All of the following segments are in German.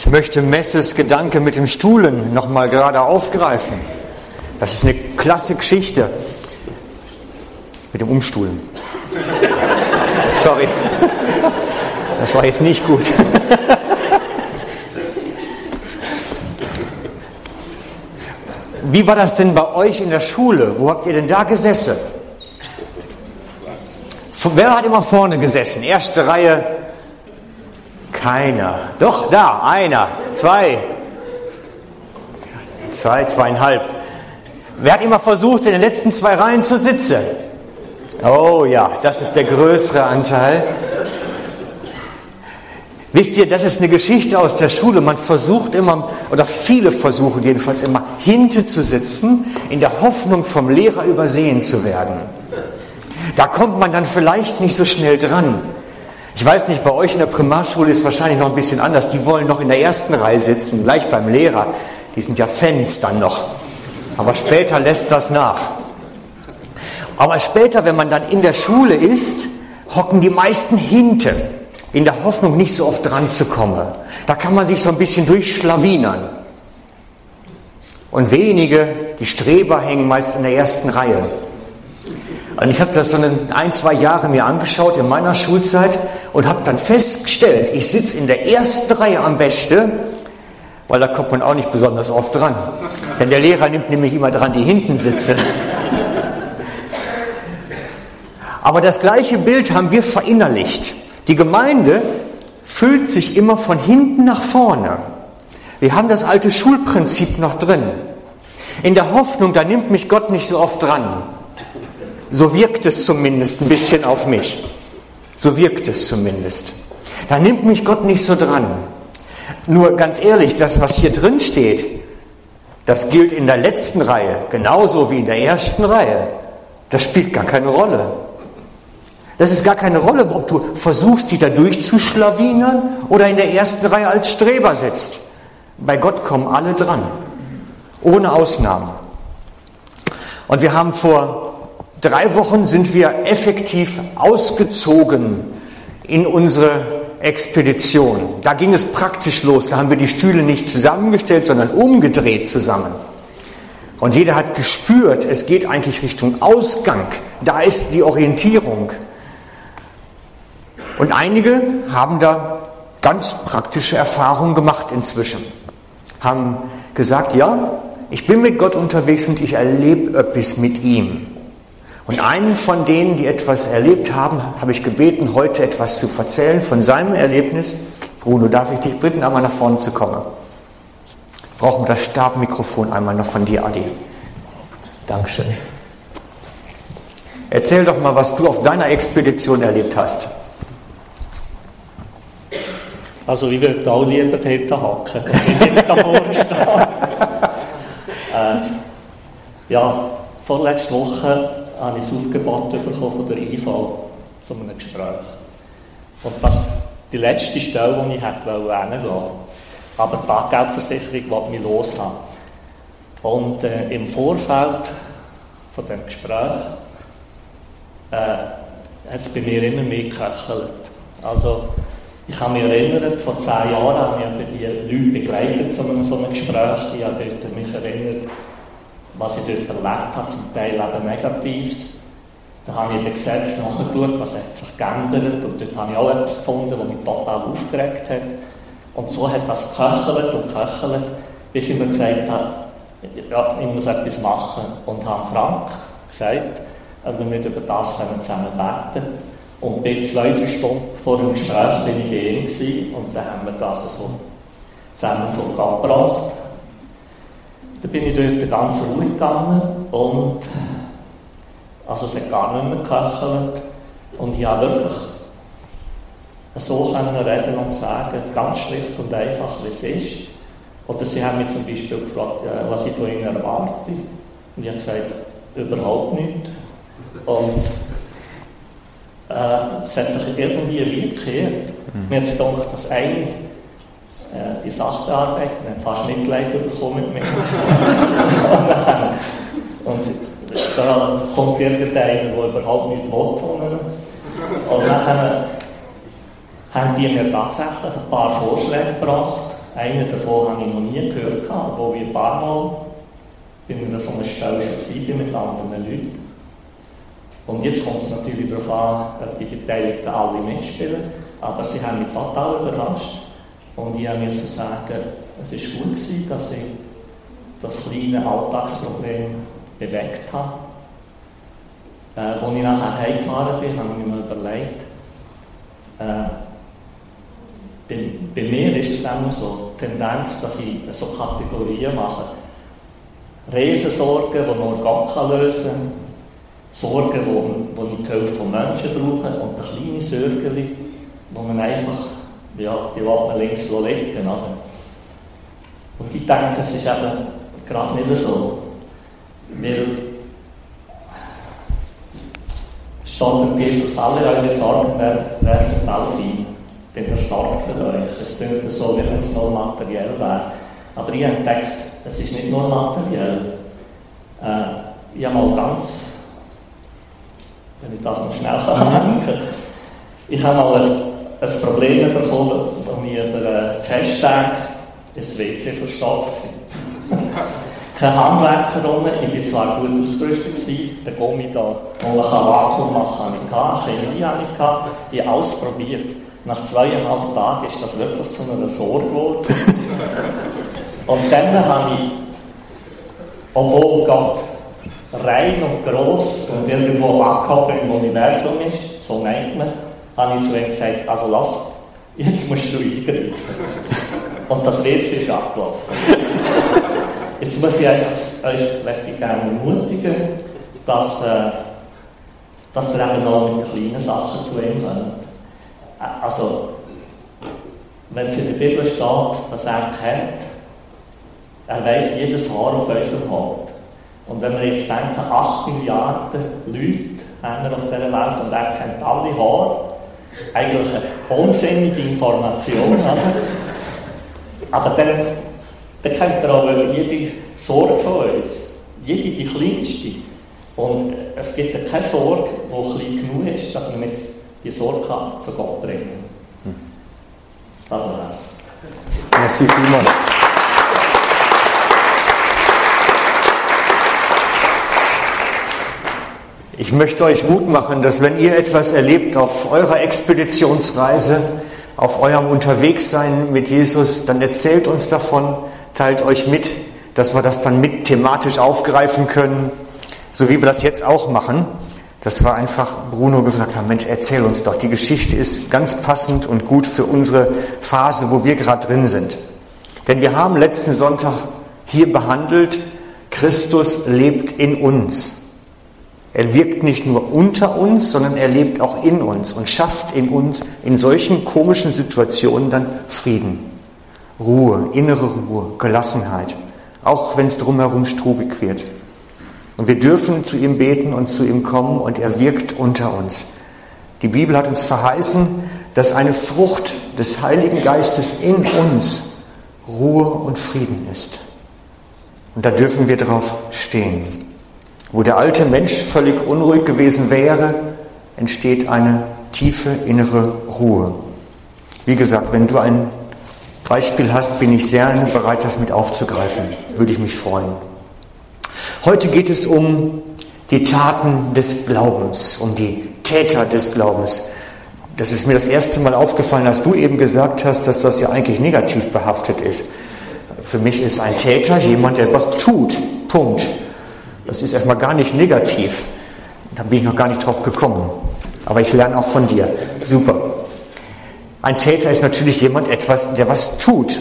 Ich möchte Messes Gedanke mit dem Stuhlen nochmal gerade aufgreifen. Das ist eine klasse Geschichte. Mit dem Umstuhlen. Sorry. Das war jetzt nicht gut. Wie war das denn bei euch in der Schule? Wo habt ihr denn da gesessen? Wer hat immer vorne gesessen? Erste Reihe? Keiner. Doch, da, einer, zwei, zwei, zweieinhalb. Wer hat immer versucht, in den letzten zwei Reihen zu sitzen? Oh ja, das ist der größere Anteil. Wisst ihr, das ist eine Geschichte aus der Schule. Man versucht immer, oder viele versuchen jedenfalls immer, hinten zu sitzen, in der Hoffnung, vom Lehrer übersehen zu werden. Da kommt man dann vielleicht nicht so schnell dran. Ich weiß nicht, bei euch in der Primarschule ist es wahrscheinlich noch ein bisschen anders. Die wollen noch in der ersten Reihe sitzen, gleich beim Lehrer. Die sind ja Fans dann noch. Aber später lässt das nach. Aber später, wenn man dann in der Schule ist, hocken die meisten hinten in der Hoffnung, nicht so oft dran zu kommen. Da kann man sich so ein bisschen durchschlawinern. Und wenige, die Streber, hängen meist in der ersten Reihe. Und ich habe das so ein, zwei Jahre mir angeschaut in meiner Schulzeit und habe dann festgestellt, ich sitze in der ersten Reihe am besten, weil da kommt man auch nicht besonders oft dran. Denn der Lehrer nimmt nämlich immer dran, die hinten sitzen. Aber das gleiche Bild haben wir verinnerlicht. Die Gemeinde füllt sich immer von hinten nach vorne. Wir haben das alte Schulprinzip noch drin. In der Hoffnung, da nimmt mich Gott nicht so oft dran. So wirkt es zumindest ein bisschen auf mich. So wirkt es zumindest. Da nimmt mich Gott nicht so dran. Nur ganz ehrlich, das, was hier drin steht, das gilt in der letzten Reihe genauso wie in der ersten Reihe. Das spielt gar keine Rolle. Das ist gar keine Rolle, ob du versuchst, die da durchzuschlawinern oder in der ersten Reihe als Streber sitzt. Bei Gott kommen alle dran. Ohne Ausnahme. Und wir haben vor drei Wochen sind wir effektiv ausgezogen in unsere Expedition. Da ging es praktisch los. Da haben wir die Stühle nicht zusammengestellt, sondern umgedreht zusammen. Und jeder hat gespürt, es geht eigentlich Richtung Ausgang. Da ist die Orientierung. Und einige haben da ganz praktische Erfahrungen gemacht inzwischen. Haben gesagt, ja, ich bin mit Gott unterwegs und ich erlebe etwas mit ihm. Und einen von denen, die etwas erlebt haben, habe ich gebeten, heute etwas zu erzählen von seinem Erlebnis. Bruno, darf ich dich bitten, einmal nach vorne zu kommen? Brauchen wir das Stabmikrofon einmal noch von dir, Adi. Dankeschön. Erzähl doch mal, was du auf deiner Expedition erlebt hast. Also ich würde auch lieber dort hocken, als ich jetzt da vorne stehe. äh, ja, vorletzte Woche habe ich ein Aufgebot bekommen von der IV zu einem Gespräch. Und das die letzte Stelle, die ich hätte hingehen. Aber die Taggeldversicherung wollte mich loshaben. Und äh, im Vorfeld von dem Gespräch äh, hat es bei mir immer mehr geköchelt. Also, ich kann mich erinnern, vor zehn Jahren habe ich die Leute begleitet zu einem so einem Gespräch. Ich habe mich erinnert, was ich dort erlebt habe, zum Teil eben Negatives. Da habe ich den Gesetzen nachgeschaut, was hat sich geändert und dort habe ich auch etwas gefunden, was mich total aufgeregt hat. Und so hat das geköchelt und geköchelt, bis ich mir gesagt habe, ja, ich muss etwas machen. Und habe Frank gesagt, wir nicht über das zusammen beten können. Und bin zwei, drei Stunden vor dem Gespräch bin ich bei ihm gewesen, und dann haben wir das so zusammen vorgebracht. Dann bin ich dort ganz ruhig gegangen und also es hat gar nicht mehr geköchelt und ich habe wirklich so können reden und sagen, ganz schlicht und einfach, wie es ist. Oder sie haben mich zum Beispiel gefragt, was ich von ihnen erwarte. Und ich habe gesagt, überhaupt nicht. Und äh, es hat sich irgendwie wie gekehrt. Mhm. Mir hat es gedacht, dass eine, äh, die Sachbearbeiterin, fast Mitleid bekommen mit mir. und da kommt irgendeiner, der überhaupt nicht will von ihnen. Und dann haben die mir tatsächlich ein paar Vorschläge gebracht, einen davon habe ich noch nie gehört, obwohl ich ein paar Mal bei einer so einer Stelle schon mit anderen Leuten. Und jetzt kommt es natürlich darauf an, ob die Beteiligten alle mitspielen. Aber sie haben mich total überrascht. Und ich musste sagen, es war gut, gewesen, dass ich das kleine Alltagsproblem bewegt habe. Äh, als ich nachher heimgefahren bin, habe ich mir überlegt, äh, bei, bei, mir ist es immer so die Tendenz, dass ich so Kategorien mache. Riesensorgen, die nur Gott lösen kann, Sorgen, die, die ich die Hilfe von Menschen brauche, und eine kleine Sorgen, wo man einfach, die lässt man links so liegen. Oder? Und ich denke, es ist eben gerade nicht so. Weil sondern Petrus, alle eure Sorgen werden auf ihn, denn er sorgt für euch. Es klingt so, wie wenn es nur materiell wäre. Aber ich entdeckt, es ist nicht nur materiell. Äh, ich habe mal ganz, wenn ich das noch schnell kann, ich habe mal ein, ein Problem bekommen, wo mir über Festtag ein WC verstopft kein Handwerker rum. Ich war zwar gut ausgerüstet, gewesen, der Gummi da, wo man Vakuum machen kann, Chemie habe ich gehabt. Ich habe alles probiert. Nach zweieinhalb Tagen ist das wirklich zu einer Sorge geworden. und dann habe ich, obwohl Gott rein und groß und irgendwo abgehoben im Universum ist, so meint man, habe ich zu ihm gesagt, also lass, jetzt musst du eingreifen. Und das WC ist abgelaufen. Jetzt muss ich einfach, euch gerne ermutigen, dass, äh, dass ihr eben noch mit kleinen Sachen zu ihm kommt. Äh, also, wenn es in der Bibel steht, dass er kennt, er weiß jedes Haar auf unserem Haupt. Und wenn wir jetzt denken, 8 Milliarden Leute haben wir auf dieser Welt und er kennt alle Haare, eigentlich eine unsinnige Information. Aber dann dann kennt ihr aber jede Sorge von uns, jede die kleinste. Und es gibt ja keine Sorge, die klein genug ist, dass man jetzt die Sorge kann zu Gott bringen kann. Das war es. Merci vielmals. Ich möchte euch Mut machen, dass wenn ihr etwas erlebt auf eurer Expeditionsreise, auf eurem Unterwegssein mit Jesus, dann erzählt uns davon, teilt euch mit, dass wir das dann mit thematisch aufgreifen können, so wie wir das jetzt auch machen. Dass wir einfach Bruno gesagt haben, Mensch, erzähl uns doch, die Geschichte ist ganz passend und gut für unsere Phase, wo wir gerade drin sind. Denn wir haben letzten Sonntag hier behandelt, Christus lebt in uns. Er wirkt nicht nur unter uns, sondern er lebt auch in uns und schafft in uns in solchen komischen Situationen dann Frieden. Ruhe, innere Ruhe, Gelassenheit, auch wenn es drumherum strubig wird. Und wir dürfen zu ihm beten und zu ihm kommen und er wirkt unter uns. Die Bibel hat uns verheißen, dass eine Frucht des Heiligen Geistes in uns Ruhe und Frieden ist. Und da dürfen wir drauf stehen. Wo der alte Mensch völlig unruhig gewesen wäre, entsteht eine tiefe innere Ruhe. Wie gesagt, wenn du ein Beispiel hast, bin ich sehr bereit, das mit aufzugreifen. Würde ich mich freuen. Heute geht es um die Taten des Glaubens, um die Täter des Glaubens. Das ist mir das erste Mal aufgefallen, als du eben gesagt hast, dass das ja eigentlich negativ behaftet ist. Für mich ist ein Täter jemand, der etwas tut. Punkt. Das ist erstmal gar nicht negativ. Da bin ich noch gar nicht drauf gekommen. Aber ich lerne auch von dir. Super. Ein Täter ist natürlich jemand etwas, der was tut.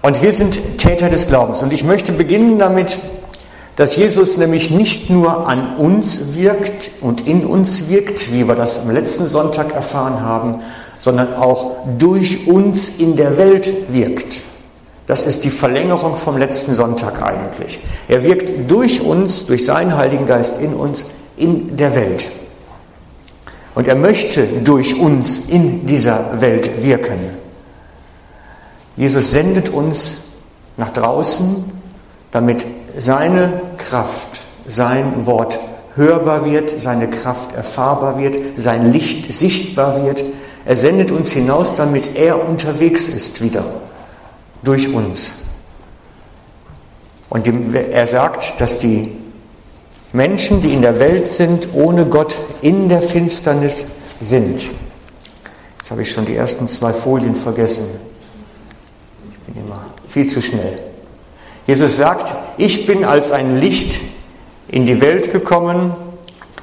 Und wir sind Täter des Glaubens. Und ich möchte beginnen damit, dass Jesus nämlich nicht nur an uns wirkt und in uns wirkt, wie wir das am letzten Sonntag erfahren haben, sondern auch durch uns in der Welt wirkt. Das ist die Verlängerung vom letzten Sonntag eigentlich. Er wirkt durch uns, durch seinen Heiligen Geist in uns, in der Welt. Und er möchte durch uns in dieser Welt wirken. Jesus sendet uns nach draußen, damit seine Kraft, sein Wort hörbar wird, seine Kraft erfahrbar wird, sein Licht sichtbar wird, Er sendet uns hinaus, damit er unterwegs ist wieder durch uns. Und er sagt, dass die Menschen, die in der Welt sind, ohne Gott in der Finsternis sind. Jetzt habe ich schon die ersten zwei Folien vergessen. Ich bin immer viel zu schnell. Jesus sagt, ich bin als ein Licht in die Welt gekommen,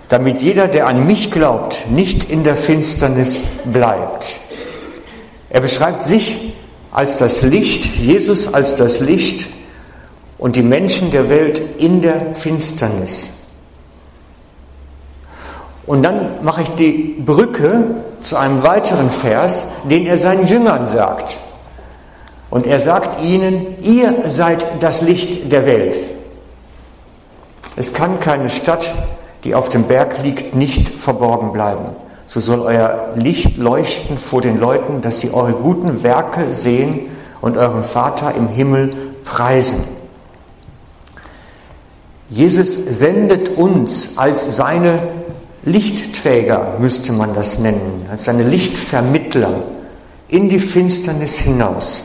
damit jeder, der an mich glaubt, nicht in der Finsternis bleibt. Er beschreibt sich als das Licht, Jesus als das Licht und die Menschen der Welt in der Finsternis. Und dann mache ich die Brücke zu einem weiteren Vers, den er seinen Jüngern sagt. Und er sagt ihnen, ihr seid das Licht der Welt. Es kann keine Stadt, die auf dem Berg liegt, nicht verborgen bleiben. So soll euer Licht leuchten vor den Leuten, dass sie eure guten Werke sehen und euren Vater im Himmel preisen. Jesus sendet uns als seine Lichtträger, müsste man das nennen, als seine Lichtvermittler in die Finsternis hinaus.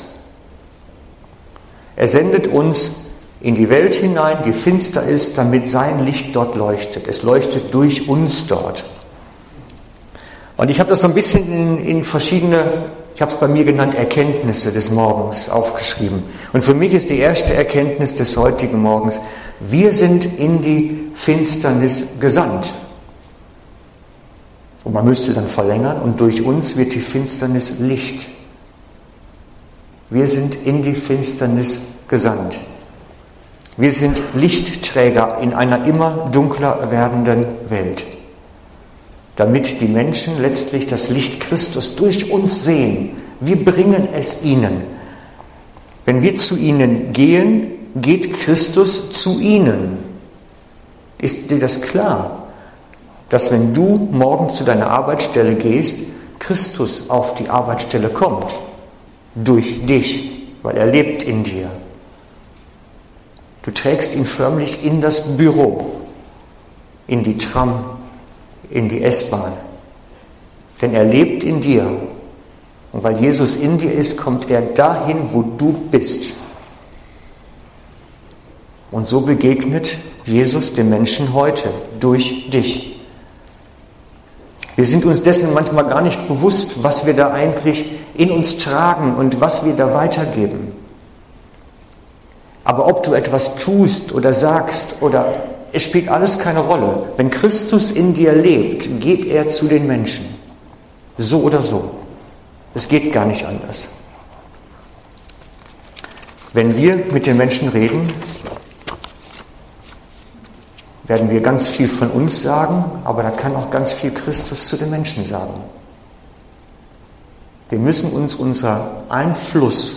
Er sendet uns in die Welt hinein, die finster ist, damit sein Licht dort leuchtet. Es leuchtet durch uns dort. Und ich habe das so ein bisschen in, verschiedene, ich habe es bei mir genannt, Erkenntnisse des Morgens aufgeschrieben. Und für mich ist die erste Erkenntnis des heutigen Morgens, wir sind in die Finsternis gesandt. Und man müsste dann verlängern und durch uns wird die Finsternis Licht. Wir sind in die Finsternis gesandt. Wir sind Lichtträger in einer immer dunkler werdenden Welt, damit die Menschen letztlich das Licht Christus durch uns sehen. Wir bringen es ihnen. Wenn wir zu ihnen gehen, geht Christus zu ihnen. Ist dir das klar, dass wenn du morgen zu deiner Arbeitsstelle gehst, Christus auf die Arbeitsstelle kommt? Durch dich, weil er lebt in dir. Du trägst ihn förmlich in das Büro, in die Tram, in die S-Bahn. Denn er lebt in dir. Und weil Jesus in dir ist, kommt er dahin, wo du bist. Und so begegnet Jesus den Menschen heute durch dich. Wir sind uns dessen manchmal gar nicht bewusst, was wir da eigentlich in uns tragen und was wir da weitergeben. Aber ob du etwas tust oder sagst oder es spielt alles keine Rolle. Wenn Christus in dir lebt, geht er zu den Menschen. So oder so. Es geht gar nicht anders. Wenn wir mit den Menschen reden, werden wir ganz viel von uns sagen, aber da kann auch ganz viel Christus zu den Menschen sagen. Wir müssen uns unser Einfluss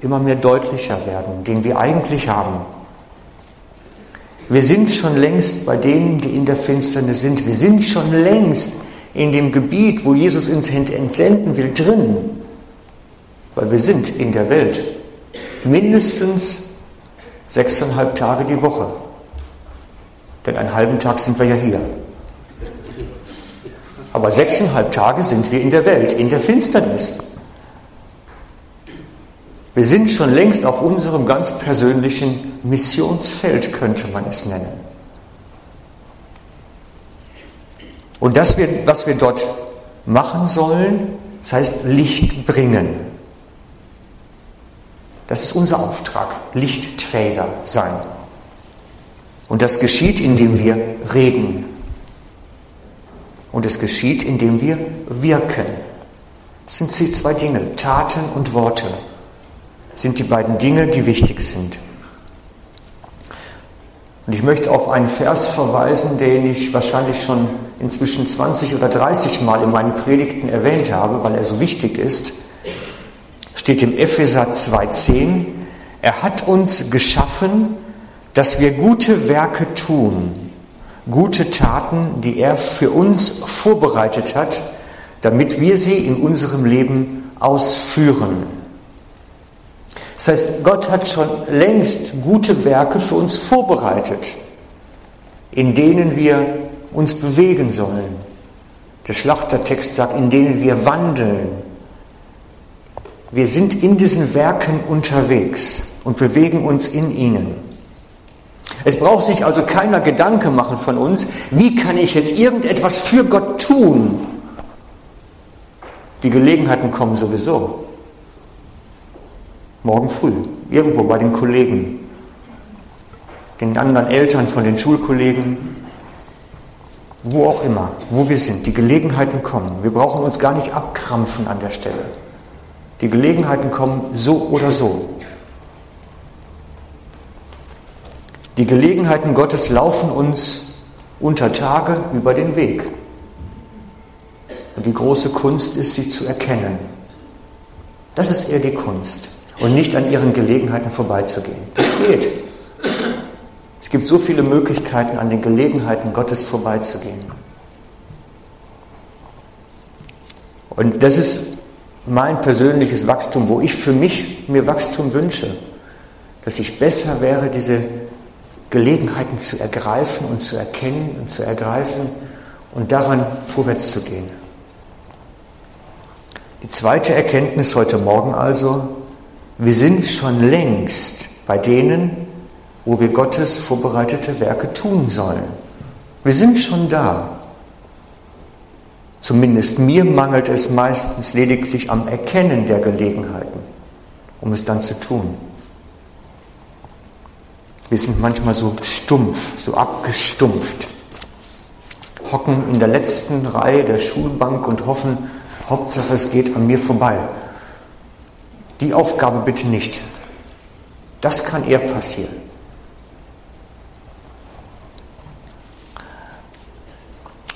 immer mehr deutlicher werden, den wir eigentlich haben. Wir sind schon längst bei denen, die in der Finsternis sind. Wir sind schon längst in dem Gebiet, wo Jesus uns entsenden will, drin. Weil wir sind in der Welt mindestens sechseinhalb Tage die Woche. Denn einen halben Tag sind wir ja hier. Aber sechseinhalb Tage sind wir in der Welt, in der Finsternis. Wir sind schon längst auf unserem ganz persönlichen Missionsfeld, könnte man es nennen. Und das, was wir dort machen sollen, das heißt Licht bringen. Das ist unser Auftrag, Lichtträger sein. Und das geschieht, indem wir reden. Und es geschieht, indem wir wirken. Das sind die zwei Dinge, Taten und Worte, sind die beiden Dinge, die wichtig sind. Und ich möchte auf einen Vers verweisen, den ich wahrscheinlich schon inzwischen 20 oder 30 Mal in meinen Predigten erwähnt habe, weil er so wichtig ist. Steht im Epheser 2,10. Er hat uns geschaffen, dass wir gute Werke tun, gute Taten, die er für uns vorbereitet hat, damit wir sie in unserem Leben ausführen. Das heißt, Gott hat schon längst gute Werke für uns vorbereitet, in denen wir uns bewegen sollen. Der Schlachtertext sagt, in denen wir wandeln. Wir sind in diesen Werken unterwegs und bewegen uns in ihnen. Es braucht sich also keiner Gedanke machen von uns, wie kann ich jetzt irgendetwas für Gott tun? Die Gelegenheiten kommen sowieso. Morgen früh, irgendwo bei den Kollegen, den anderen Eltern von den Schulkollegen, wo auch immer, wo wir sind. Die Gelegenheiten kommen. Wir brauchen uns gar nicht abkrampfen an der Stelle. Die Gelegenheiten kommen so oder so. Die Gelegenheiten Gottes laufen uns unter Tage über den Weg. Und die große Kunst ist, sie zu erkennen. Das ist eher die Kunst. Und nicht an ihren Gelegenheiten vorbeizugehen. Das geht. Es gibt so viele Möglichkeiten, an den Gelegenheiten Gottes vorbeizugehen. Und das ist mein persönliches Wachstum, wo ich für mich mir Wachstum wünsche. Dass ich besser wäre, diese Gelegenheiten zu ergreifen und zu erkennen und zu ergreifen und daran vorwärts zu gehen. Die zweite Erkenntnis heute Morgen also, wir sind schon längst bei denen, wo wir Gottes vorbereitete Werke tun sollen. Wir sind schon da. Zumindest mir mangelt es meistens lediglich am Erkennen der Gelegenheiten, um es dann zu tun. Wir sind manchmal so stumpf, so abgestumpft, hocken in der letzten Reihe der Schulbank und hoffen, Hauptsache es geht an mir vorbei. Die Aufgabe bitte nicht. Das kann eher passieren.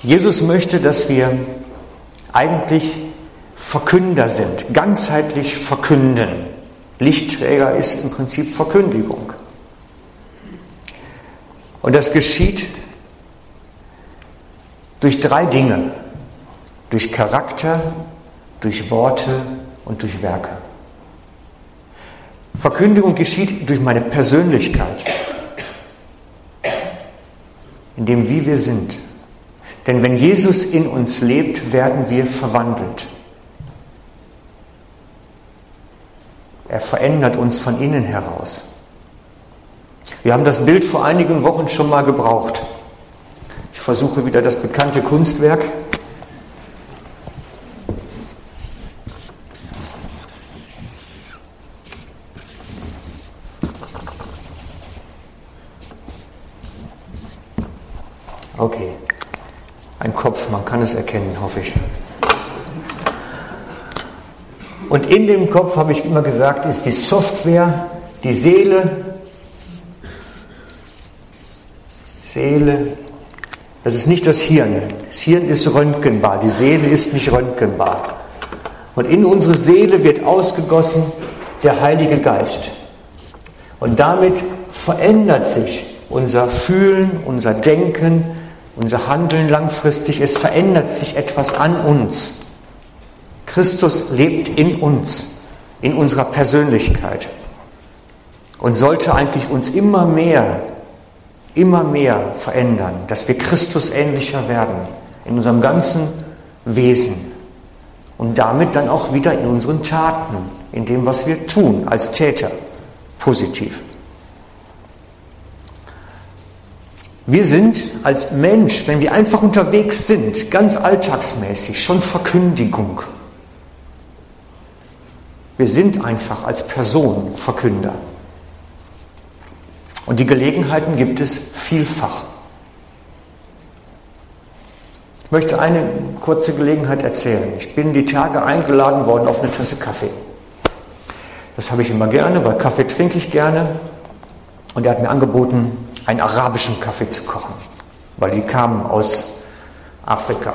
Jesus möchte, dass wir eigentlich Verkünder sind, ganzheitlich verkünden. Lichtträger ist im Prinzip Verkündigung. Und das geschieht durch drei Dinge. Durch Charakter, durch Worte und durch Werke. Verkündigung geschieht durch meine Persönlichkeit, in dem wie wir sind. Denn wenn Jesus in uns lebt, werden wir verwandelt. Er verändert uns von innen heraus. Wir haben das Bild vor einigen Wochen schon mal gebraucht. Ich versuche wieder das bekannte Kunstwerk. Okay, ein Es erkennen, hoffe ich. Und in dem Kopf, habe ich immer gesagt, ist die Software, die Seele, Seele, das ist nicht das Hirn. Das Hirn ist röntgenbar, die Seele ist nicht röntgenbar. Und in unsere Seele wird ausgegossen der Heilige Geist. Und damit verändert sich unser Fühlen, unser Denken, unser Handeln langfristig. Es verändert sich etwas an uns. Christus lebt in uns, in unserer Persönlichkeit und sollte eigentlich uns immer mehr immer mehr verändern, dass wir Christus ähnlicher werden in unserem ganzen Wesen und damit dann auch wieder in unseren Taten, in dem, was wir tun als Täter, positiv. Wir sind als Mensch, wenn wir einfach unterwegs sind, ganz alltagsmäßig, schon Verkündigung. Wir sind einfach als Person Verkünder. Und die Gelegenheiten gibt es vielfach. Ich möchte eine kurze Gelegenheit erzählen. Ich bin die Tage eingeladen worden auf eine Tasse Kaffee. Das habe ich immer gerne, weil Kaffee trinke ich gerne. Und er hat mir angeboten, einen arabischen Kaffee zu kochen, weil die kamen aus Afrika.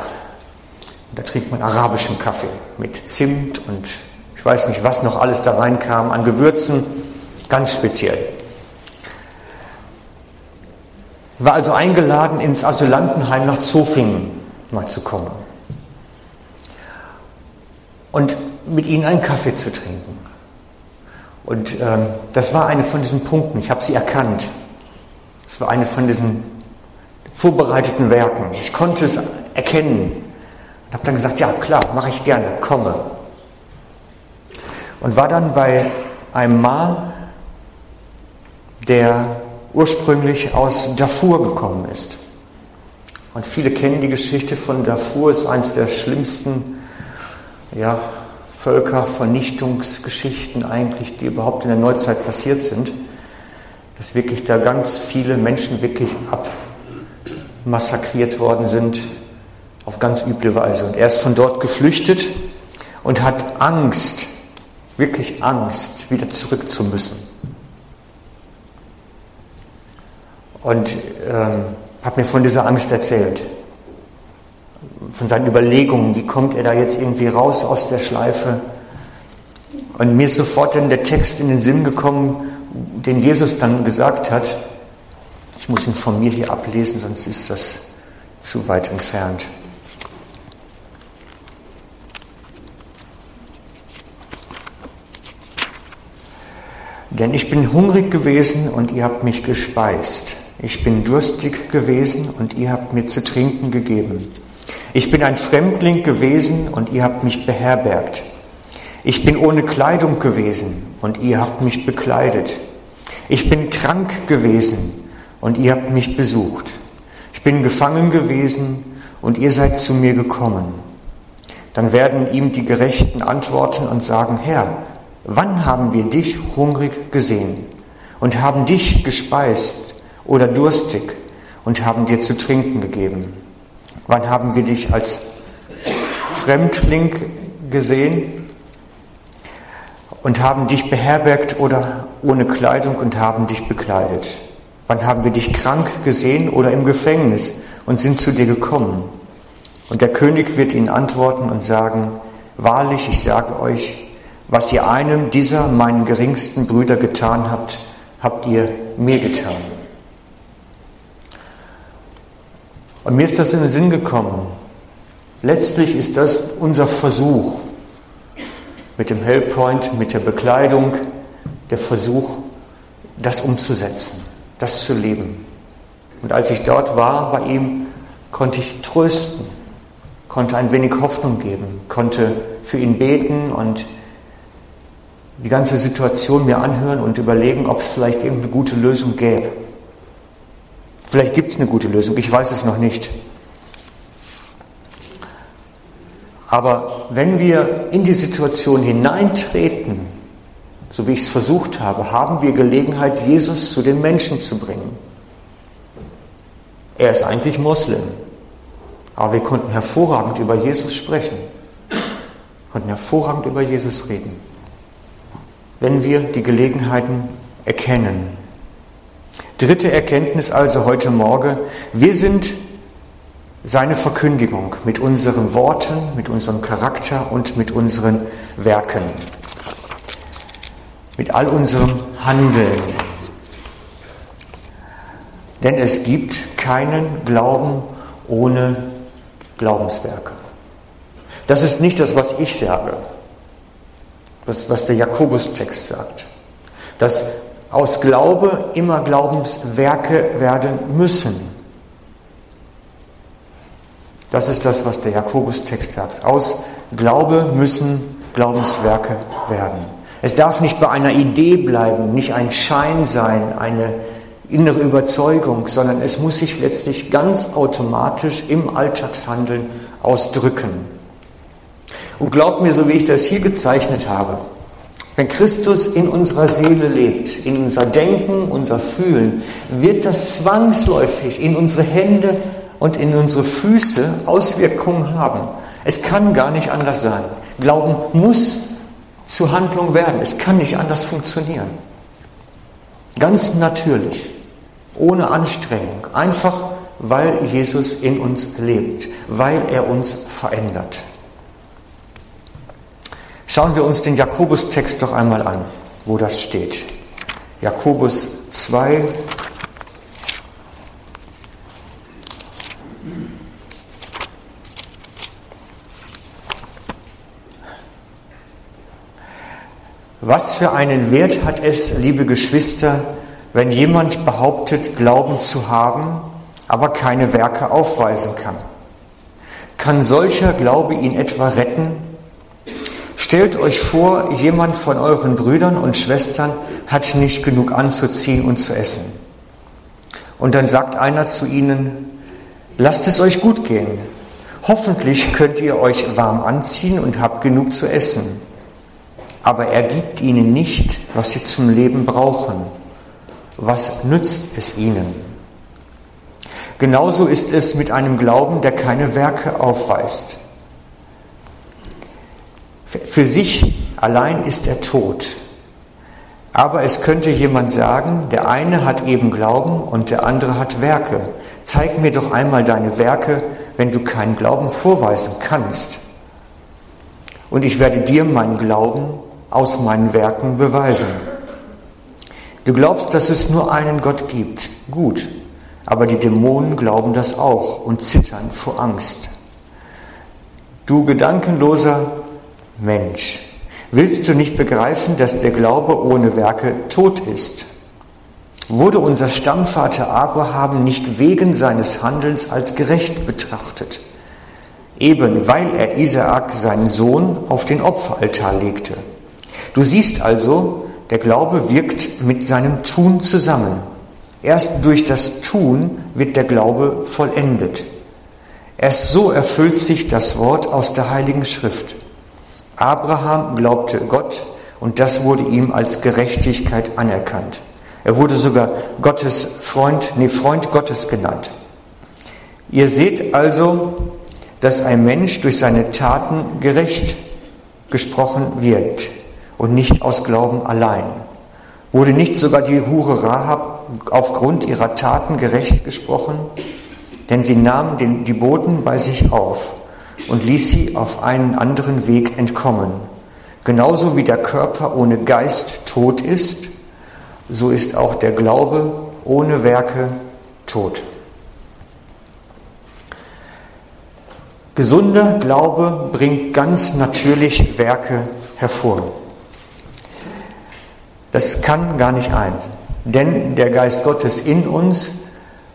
Und da trinkt man arabischen Kaffee mit Zimt und ich weiß nicht, was noch alles da reinkam an Gewürzen, ganz speziell. war also eingeladen, ins Asylantenheim nach Zofingen mal zu kommen und mit ihnen einen Kaffee zu trinken. Und ähm, das war eine von diesen Punkten, ich habe sie erkannt. Es war eine von diesen vorbereiteten Werken. Ich konnte es erkennen, Und habe dann gesagt, ja klar, mache ich gerne, komme. Und war dann bei einem Mann, der ursprünglich aus Darfur gekommen ist. Und viele kennen die Geschichte von Darfur, ist eines der schlimmsten ja, Völkervernichtungsgeschichten eigentlich, die überhaupt in der Neuzeit passiert sind. Dass wirklich da ganz viele Menschen wirklich abmassakriert worden sind auf ganz üble Weise. Und er ist von dort geflüchtet und hat Angst, wirklich Angst, wieder zurück zu müssen. Und ähm, hat mir von dieser Angst erzählt, von seinen Überlegungen, wie kommt er da jetzt irgendwie raus aus der Schleife. Und mir ist sofort dann der Text in den Sinn gekommen, den Jesus dann gesagt hat. Ich muss ihn von mir hier ablesen, sonst ist das zu weit entfernt. Denn ich bin hungrig gewesen und ihr habt mich gespeist. Ich bin durstig gewesen und ihr habt mir zu trinken gegeben. Ich bin ein Fremdling gewesen und ihr habt mich beherbergt. Ich bin ohne Kleidung gewesen und ihr habt mich bekleidet. Ich bin krank gewesen und ihr habt mich besucht. Ich bin gefangen gewesen und ihr seid zu mir gekommen. Dann werden ihm die Gerechten antworten und sagen, Herr, wann haben wir dich hungrig gesehen und haben dich gespeist oder durstig und haben dir zu trinken gegeben? Wann haben wir dich als Fremdling gesehen und haben dich beherbergt oder ohne Kleidung und haben dich bekleidet? Wann haben wir dich krank gesehen oder im Gefängnis und sind zu dir gekommen? Und der König wird ihnen antworten und sagen, wahrlich, ich sage euch, was ihr einem dieser meinen geringsten Brüder getan habt, habt ihr mir getan. Und mir ist das in den Sinn gekommen. Letztlich ist das unser Versuch mit dem Hellpoint, mit der Bekleidung, der Versuch, das umzusetzen, das zu leben. Und als ich dort war bei ihm, konnte ich trösten, konnte ein wenig Hoffnung geben, konnte für ihn beten und die ganze Situation mir anhören und überlegen, ob es vielleicht irgendeine gute Lösung gäbe. Vielleicht gibt es eine gute Lösung, ich weiß es noch nicht. Aber wenn wir in die Situation hineintreten, so wie ich es versucht habe, haben wir Gelegenheit, Jesus zu den Menschen zu bringen. Er ist eigentlich Moslem, aber wir konnten hervorragend über Jesus sprechen, konnten hervorragend über Jesus reden, wenn wir die Gelegenheiten erkennen. Dritte Erkenntnis also heute Morgen. Wir sind seine Verkündigung mit unseren Worten, mit unserem Charakter und mit unseren Werken. Mit all unserem Handeln. Denn es gibt keinen Glauben ohne Glaubenswerke. Das ist nicht das, was ich sage, das, was der Jakobus-Text sagt. Das aus Glaube immer Glaubenswerke werden müssen. Das ist das, was der Jakobus-Text sagt. Aus Glaube müssen Glaubenswerke werden. Es darf nicht bei einer Idee bleiben, nicht ein Schein sein, eine innere Überzeugung, sondern es muss sich letztlich ganz automatisch im Alltagshandeln ausdrücken. Und glaubt mir, so wie ich das hier gezeichnet habe, wenn Christus in unserer Seele lebt, in unser Denken, unser Fühlen, wird das zwangsläufig in unsere Hände und in unsere Füße Auswirkungen haben. Es kann gar nicht anders sein. Glauben muss zur Handlung werden. Es kann nicht anders funktionieren. Ganz natürlich, ohne Anstrengung, einfach weil Jesus in uns lebt, weil er uns verändert. Schauen wir uns den Jakobus-Text doch einmal an, wo das steht. Jakobus 2, Was für einen Wert hat es, liebe Geschwister, wenn jemand behauptet, Glauben zu haben, aber keine Werke aufweisen kann? Kann solcher Glaube ihn etwa retten? Stellt euch vor, jemand von euren Brüdern und Schwestern hat nicht genug anzuziehen und zu essen. Und dann sagt einer zu ihnen, lasst es euch gut gehen. Hoffentlich könnt ihr euch warm anziehen und habt genug zu essen. Aber er gibt ihnen nicht, was sie zum Leben brauchen. Was nützt es ihnen? Genauso ist es mit einem Glauben, der keine Werke aufweist. Für sich allein ist er tot. Aber es könnte jemand sagen, der eine hat eben Glauben und der andere hat Werke. Zeig mir doch einmal deine Werke, wenn du keinen Glauben vorweisen kannst. Und ich werde dir meinen Glauben aus meinen Werken beweisen. Du glaubst, dass es nur einen Gott gibt. Gut. Aber die Dämonen glauben das auch und zittern vor Angst. Du gedankenloser Mensch, willst du nicht begreifen, dass der Glaube ohne Werke tot ist? Wurde unser Stammvater Abraham nicht wegen seines Handelns als gerecht betrachtet, eben weil er Isaak, seinen Sohn, auf den Opferaltar legte? Du siehst also, der Glaube wirkt mit seinem Tun zusammen. Erst durch das Tun wird der Glaube vollendet. Erst so erfüllt sich das Wort aus der Heiligen Schrift. Abraham glaubte Gott und das wurde ihm als Gerechtigkeit anerkannt. Er wurde sogar Gottes Freund, nee, Freund Gottes genannt. Ihr seht also, dass ein Mensch durch seine Taten gerecht gesprochen wird und nicht aus Glauben allein. Wurde nicht sogar die Hure Rahab aufgrund ihrer Taten gerecht gesprochen? Denn sie nahm den, die Boten bei sich auf und ließ sie auf einen anderen Weg entkommen. Genauso wie der Körper ohne Geist tot ist, so ist auch der Glaube ohne Werke tot. Gesunder Glaube bringt ganz natürlich Werke hervor. Das kann gar nicht eins. Denn der Geist Gottes in uns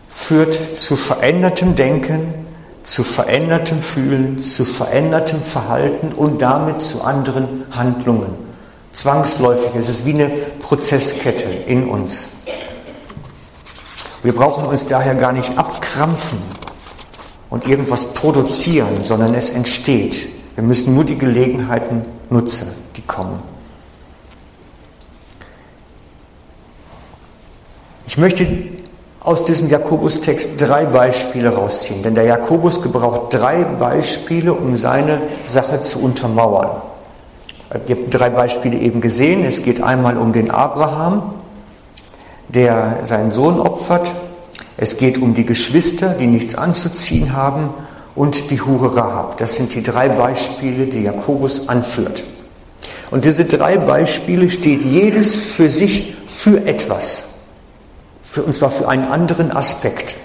führt zu verändertem Denken, zu verändertem Fühlen, zu verändertem Verhalten und damit zu anderen Handlungen. Zwangsläufig. Es ist wie eine Prozesskette in uns. Wir brauchen uns daher gar nicht abkrampfen und irgendwas produzieren, sondern es entsteht. Wir müssen nur die Gelegenheiten nutzen, die kommen. Ich möchte aus diesem Jakobus-Text drei Beispiele rausziehen, denn der Jakobus gebraucht drei Beispiele, um seine Sache zu untermauern. Ihr habt drei Beispiele eben gesehen. Es geht einmal um den Abraham, der seinen Sohn opfert. Es geht um die Geschwister, die nichts anzuziehen haben. Und die Hure Rahab. Das sind die drei Beispiele, die Jakobus anführt. Und diese drei Beispiele steht jedes für sich für etwas für, und zwar für einen anderen Aspekt.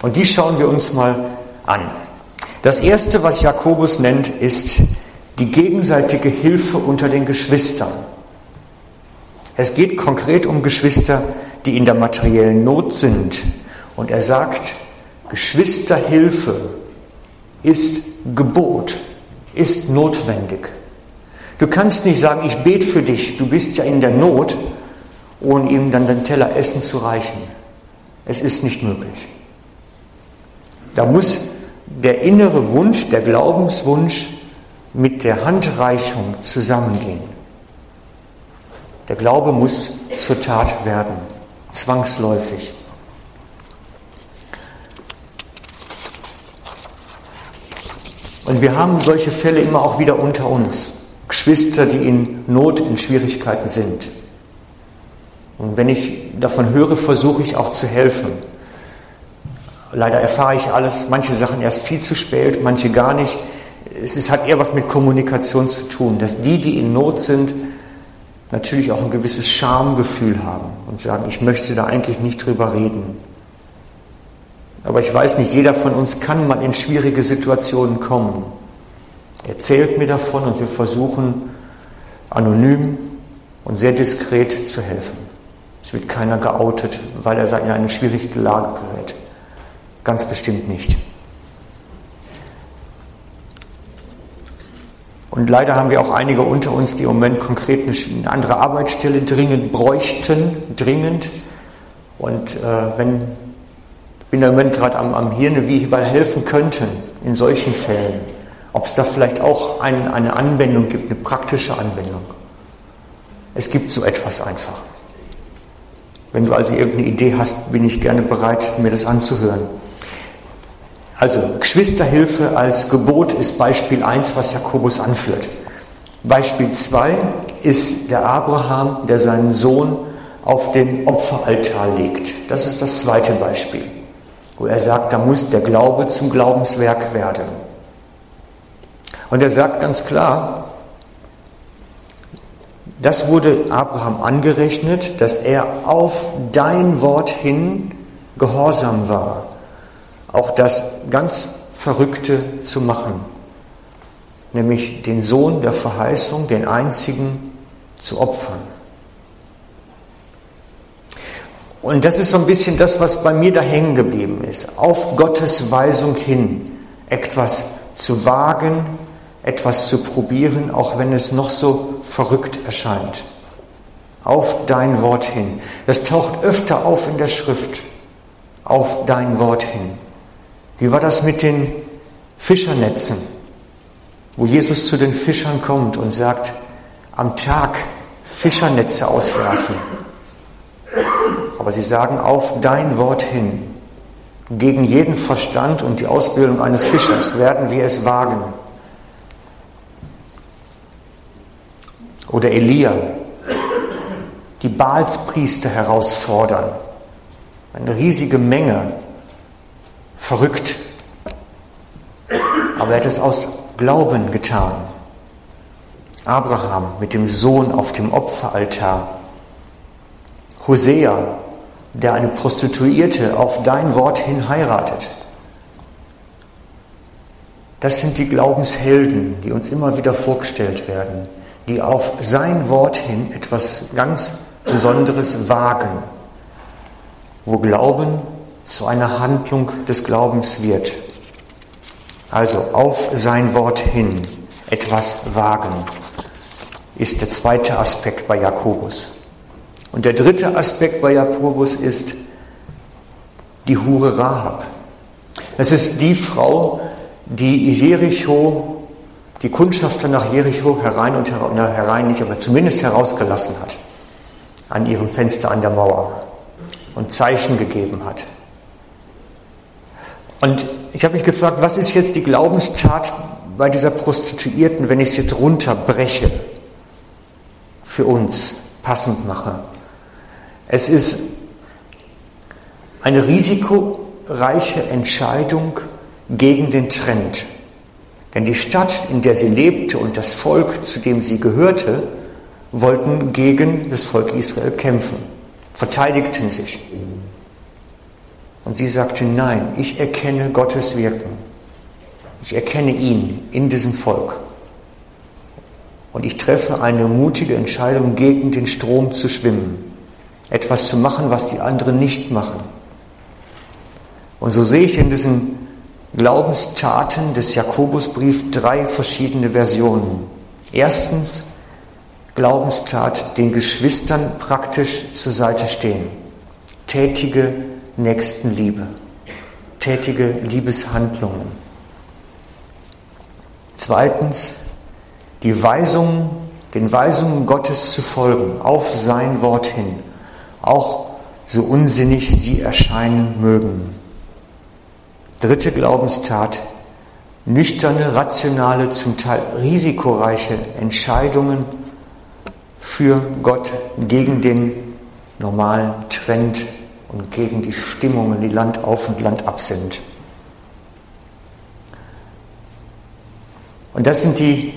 Und die schauen wir uns mal an. Das erste, was Jakobus nennt, ist die gegenseitige Hilfe unter den Geschwistern. Es geht konkret um Geschwister, die in der materiellen Not sind. Und er sagt, Geschwisterhilfe ist Gebot, ist notwendig. Du kannst nicht sagen, ich bete für dich, du bist ja in der Not ohne ihm dann den Teller Essen zu reichen. Es ist nicht möglich. Da muss der innere Wunsch, der Glaubenswunsch mit der Handreichung zusammengehen. Der Glaube muss zur Tat werden, zwangsläufig. Und wir haben solche Fälle immer auch wieder unter uns. Geschwister, die in Not, in Schwierigkeiten sind. Und wenn ich davon höre, versuche ich auch zu helfen. Leider erfahre ich alles, manche Sachen erst viel zu spät, manche gar nicht. Es ist, hat eher was mit Kommunikation zu tun, dass die, die in Not sind, natürlich auch ein gewisses Schamgefühl haben und sagen, ich möchte da eigentlich nicht drüber reden. Aber ich weiß nicht, jeder von uns kann mal in schwierige Situationen kommen. Erzählt mir davon und wir versuchen anonym und sehr diskret zu helfen. Es wird keiner geoutet, weil er in eine schwierige Lage gerät. Ganz bestimmt nicht. Und leider haben wir auch einige unter uns, die im Moment konkret eine andere Arbeitsstelle dringend bräuchten, dringend. Und äh, wenn ich bin im Moment gerade am, am Hirne, wie ich überall helfen könnte in solchen Fällen, ob es da vielleicht auch ein, eine Anwendung gibt, eine praktische Anwendung. Es gibt so etwas einfach. Wenn du also irgendeine Idee hast, bin ich gerne bereit, mir das anzuhören. Also Geschwisterhilfe als Gebot ist Beispiel 1, was Jakobus anführt. Beispiel 2 ist der Abraham, der seinen Sohn auf den Opferaltar legt. Das ist das zweite Beispiel, wo er sagt, da muss der Glaube zum Glaubenswerk werden. Und er sagt ganz klar, das wurde Abraham angerechnet, dass er auf dein Wort hin gehorsam war auch das ganz Verrückte zu machen, nämlich den Sohn der Verheißung, den einzigen, zu opfern. Und das ist so ein bisschen das, was bei mir da hängen geblieben ist. Auf Gottes Weisung hin etwas zu wagen, etwas zu probieren, auch wenn es noch so verrückt erscheint. Auf dein Wort hin. Das taucht öfter auf in der Schrift. Auf dein Wort hin. Wie war das mit den Fischernetzen, wo Jesus zu den Fischern kommt und sagt, am Tag Fischernetze auswerfen. Aber sie sagen auf dein Wort hin, gegen jeden Verstand und die Ausbildung eines Fischers werden wir es wagen. Oder Elia, die Baalspriester herausfordern. Eine riesige Menge verrückt. Aber er hat es aus Glauben getan. Abraham mit dem Sohn auf dem Opferaltar. Hosea, der eine Prostituierte auf dein Wort hin heiratet. Das sind die Glaubenshelden, die uns immer wieder vorgestellt werden, die auf sein Wort hin etwas ganz Besonderes wagen, wo Glauben zu einer Handlung des Glaubens wird. Also auf sein Wort hin etwas wagen, ist der zweite Aspekt bei Jakobus. Und der dritte Aspekt bei Jakobus ist die Hure Rahab. Das ist die Frau, die Jericho, die Kundschafter nach Jericho herein und herein nicht, aber zumindest herausgelassen hat an ihrem Fenster an der Mauer und Zeichen gegeben hat. Und ich habe mich gefragt, was ist jetzt die Glaubenstat bei dieser Prostituierten, wenn ich es jetzt runterbreche, für uns passend mache? Es ist eine risikoreiche Entscheidung gegen den Trend. Denn die Stadt, in der sie lebte und das Volk, zu dem sie gehörte, wollten gegen das Volk Israel kämpfen, verteidigten sich. Und sie sagte, nein, ich erkenne Gottes Wirken. Ich erkenne ihn in diesem Volk. Und ich treffe eine mutige Entscheidung, gegen den Strom zu schwimmen. Etwas zu machen, was die anderen nicht machen. Und so sehe ich in diesen Glaubenstaten des Jakobusbriefs drei verschiedene Versionen. Erstens, Glaubenstat, den Geschwistern praktisch zur Seite stehen. Tätige Nächstenliebe, tätige Liebeshandlungen. Zweitens, die Weisungen, den Weisungen Gottes zu folgen, auf sein Wort hin, auch so unsinnig sie erscheinen mögen. Dritte Glaubenstat, nüchterne, rationale, zum Teil risikoreiche Entscheidungen für Gott gegen den normalen Trend und gegen die Stimmungen, die Land auf und Land ab sind. Und das sind die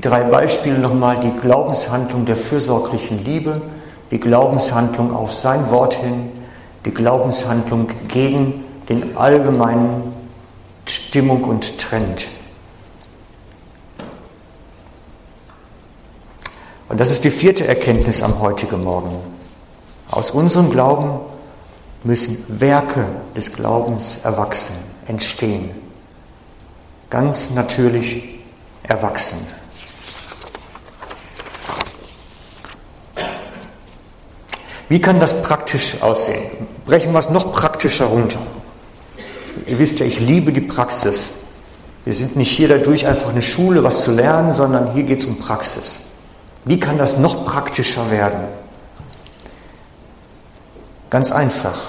drei Beispiele nochmal, die Glaubenshandlung der fürsorglichen Liebe, die Glaubenshandlung auf sein Wort hin, die Glaubenshandlung gegen den allgemeinen Stimmung und Trend. Und das ist die vierte Erkenntnis am heutigen Morgen. Aus unserem Glauben müssen Werke des Glaubens erwachsen, entstehen. Ganz natürlich erwachsen. Wie kann das praktisch aussehen? Brechen wir es noch praktischer runter. Ihr wisst ja, ich liebe die Praxis. Wir sind nicht hier dadurch einfach eine Schule, was zu lernen, sondern hier geht es um Praxis. Wie kann das noch praktischer werden? Ganz einfach,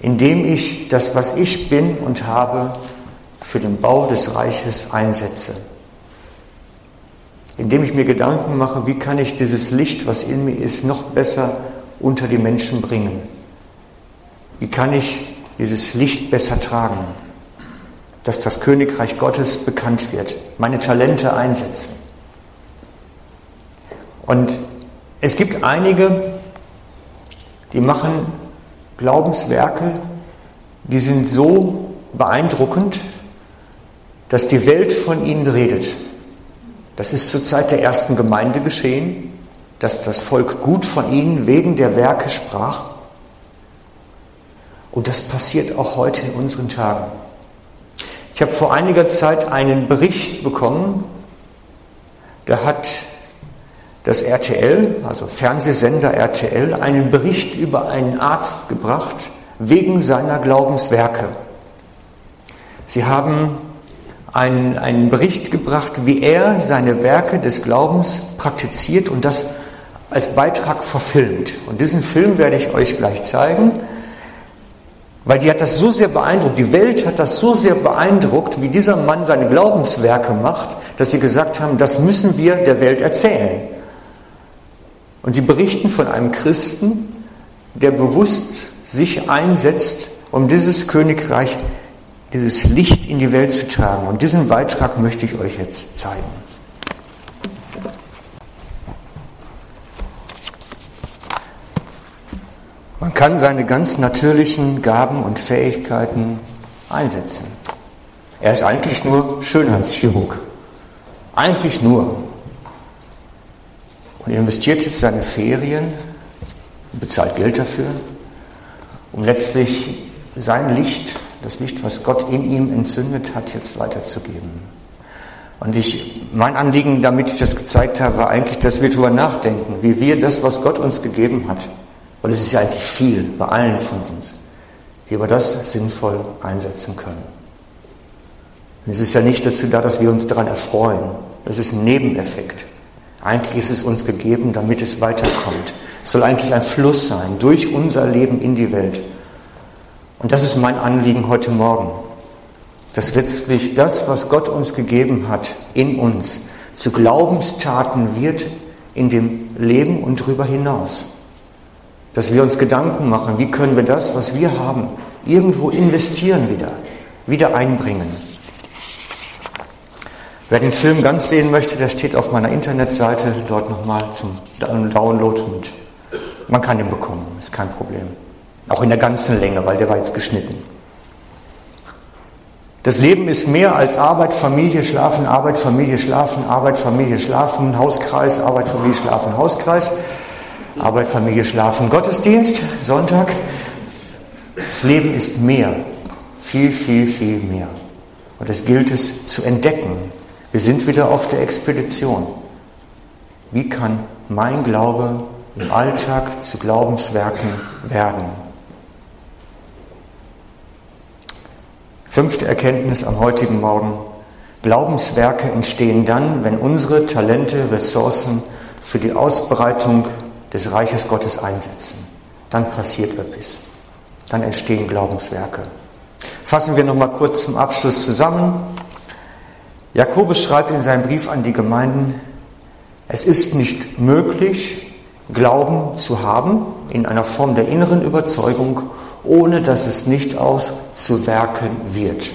indem ich das, was ich bin und habe, für den Bau des Reiches einsetze. Indem ich mir Gedanken mache, wie kann ich dieses Licht, was in mir ist, noch besser unter die Menschen bringen? Wie kann ich dieses Licht besser tragen, dass das Königreich Gottes bekannt wird, meine Talente einsetzen? Und es gibt einige, die machen Glaubenswerke, die sind so beeindruckend, dass die Welt von ihnen redet. Das ist zur Zeit der ersten Gemeinde geschehen, dass das Volk gut von ihnen wegen der Werke sprach. Und das passiert auch heute in unseren Tagen. Ich habe vor einiger Zeit einen Bericht bekommen, da hat das RTL, also Fernsehsender RTL, einen Bericht über einen Arzt gebracht wegen seiner Glaubenswerke. Sie haben einen, einen Bericht gebracht, wie er seine Werke des Glaubens praktiziert und das als Beitrag verfilmt. Und diesen Film werde ich euch gleich zeigen, weil die hat das so sehr beeindruckt, die Welt hat das so sehr beeindruckt, wie dieser Mann seine Glaubenswerke macht, dass sie gesagt haben, das müssen wir der Welt erzählen. Und sie berichten von einem Christen, der bewusst sich einsetzt, um dieses Königreich, dieses Licht in die Welt zu tragen. Und diesen Beitrag möchte ich euch jetzt zeigen. Man kann seine ganz natürlichen Gaben und Fähigkeiten einsetzen. Er ist eigentlich nur Schönheitschirurg. Eigentlich nur. Und er investiert jetzt seine Ferien, bezahlt Geld dafür, um letztlich sein Licht, das Licht, was Gott in ihm entzündet hat, jetzt weiterzugeben. Und ich, mein Anliegen, damit ich das gezeigt habe, war eigentlich, dass wir darüber nachdenken, wie wir das, was Gott uns gegeben hat, weil es ist ja eigentlich viel bei allen von uns, wie wir das sinnvoll einsetzen können. Und es ist ja nicht dazu da, dass wir uns daran erfreuen. Das ist ein Nebeneffekt. Eigentlich ist es uns gegeben, damit es weiterkommt. Es soll eigentlich ein Fluss sein durch unser Leben in die Welt. Und das ist mein Anliegen heute Morgen, dass letztlich das, was Gott uns gegeben hat, in uns zu Glaubenstaten wird in dem Leben und darüber hinaus. Dass wir uns Gedanken machen, wie können wir das, was wir haben, irgendwo investieren wieder, wieder einbringen. Wer den Film ganz sehen möchte, der steht auf meiner Internetseite dort nochmal zum Download und man kann ihn bekommen, ist kein Problem. Auch in der ganzen Länge, weil der war jetzt geschnitten. Das Leben ist mehr als Arbeit, Familie, Schlafen, Arbeit, Familie, Schlafen, Arbeit, Familie, Schlafen, Hauskreis, Arbeit, Familie, Schlafen, Hauskreis, Arbeit, Familie, Schlafen, Gottesdienst, Sonntag. Das Leben ist mehr, viel, viel, viel mehr. Und es gilt es zu entdecken, wir sind wieder auf der Expedition. Wie kann mein Glaube im Alltag zu Glaubenswerken werden? Fünfte Erkenntnis am heutigen Morgen. Glaubenswerke entstehen dann, wenn unsere Talente, Ressourcen für die Ausbreitung des Reiches Gottes einsetzen. Dann passiert etwas. Dann entstehen Glaubenswerke. Fassen wir nochmal kurz zum Abschluss zusammen. Jakobus schreibt in seinem Brief an die Gemeinden, es ist nicht möglich, Glauben zu haben in einer Form der inneren Überzeugung, ohne dass es nicht auszuwerken wird.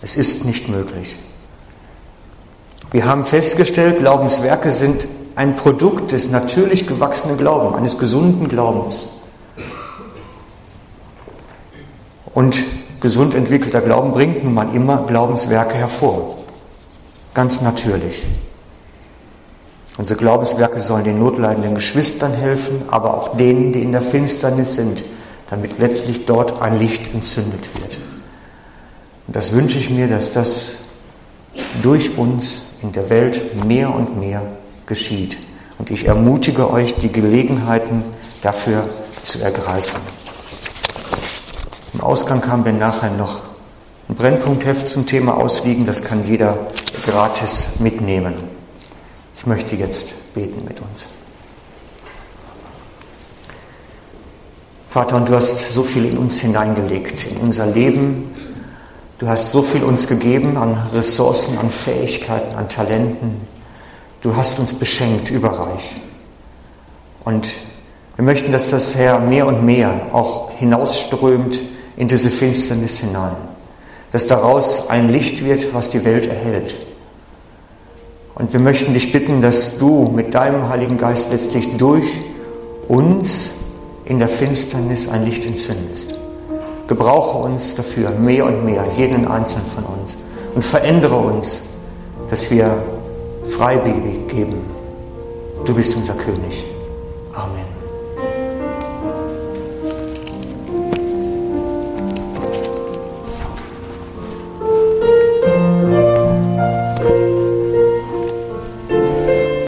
Es ist nicht möglich. Wir haben festgestellt, Glaubenswerke sind ein Produkt des natürlich gewachsenen Glaubens, eines gesunden Glaubens. Und gesund entwickelter Glauben bringt nun mal immer Glaubenswerke hervor. Ganz natürlich. Unsere Glaubenswerke sollen den notleidenden Geschwistern helfen, aber auch denen, die in der Finsternis sind, damit letztlich dort ein Licht entzündet wird. Und das wünsche ich mir, dass das durch uns in der Welt mehr und mehr geschieht. Und ich ermutige euch, die Gelegenheiten dafür zu ergreifen. Im Ausgang haben wir nachher noch ein Brennpunktheft zum Thema ausliegen. Das kann jeder gratis mitnehmen. Ich möchte jetzt beten mit uns. Vater, und du hast so viel in uns hineingelegt, in unser Leben. Du hast so viel uns gegeben an Ressourcen, an Fähigkeiten, an Talenten. Du hast uns beschenkt, überreich. Und wir möchten, dass das Herr mehr und mehr auch hinausströmt in diese Finsternis hinein. Dass daraus ein Licht wird, was die Welt erhält. Und wir möchten dich bitten, dass du mit deinem Heiligen Geist letztlich durch uns in der Finsternis ein Licht entzündest. Gebrauche uns dafür mehr und mehr, jeden einzelnen von uns. Und verändere uns, dass wir Freigebig geben. Du bist unser König. Amen.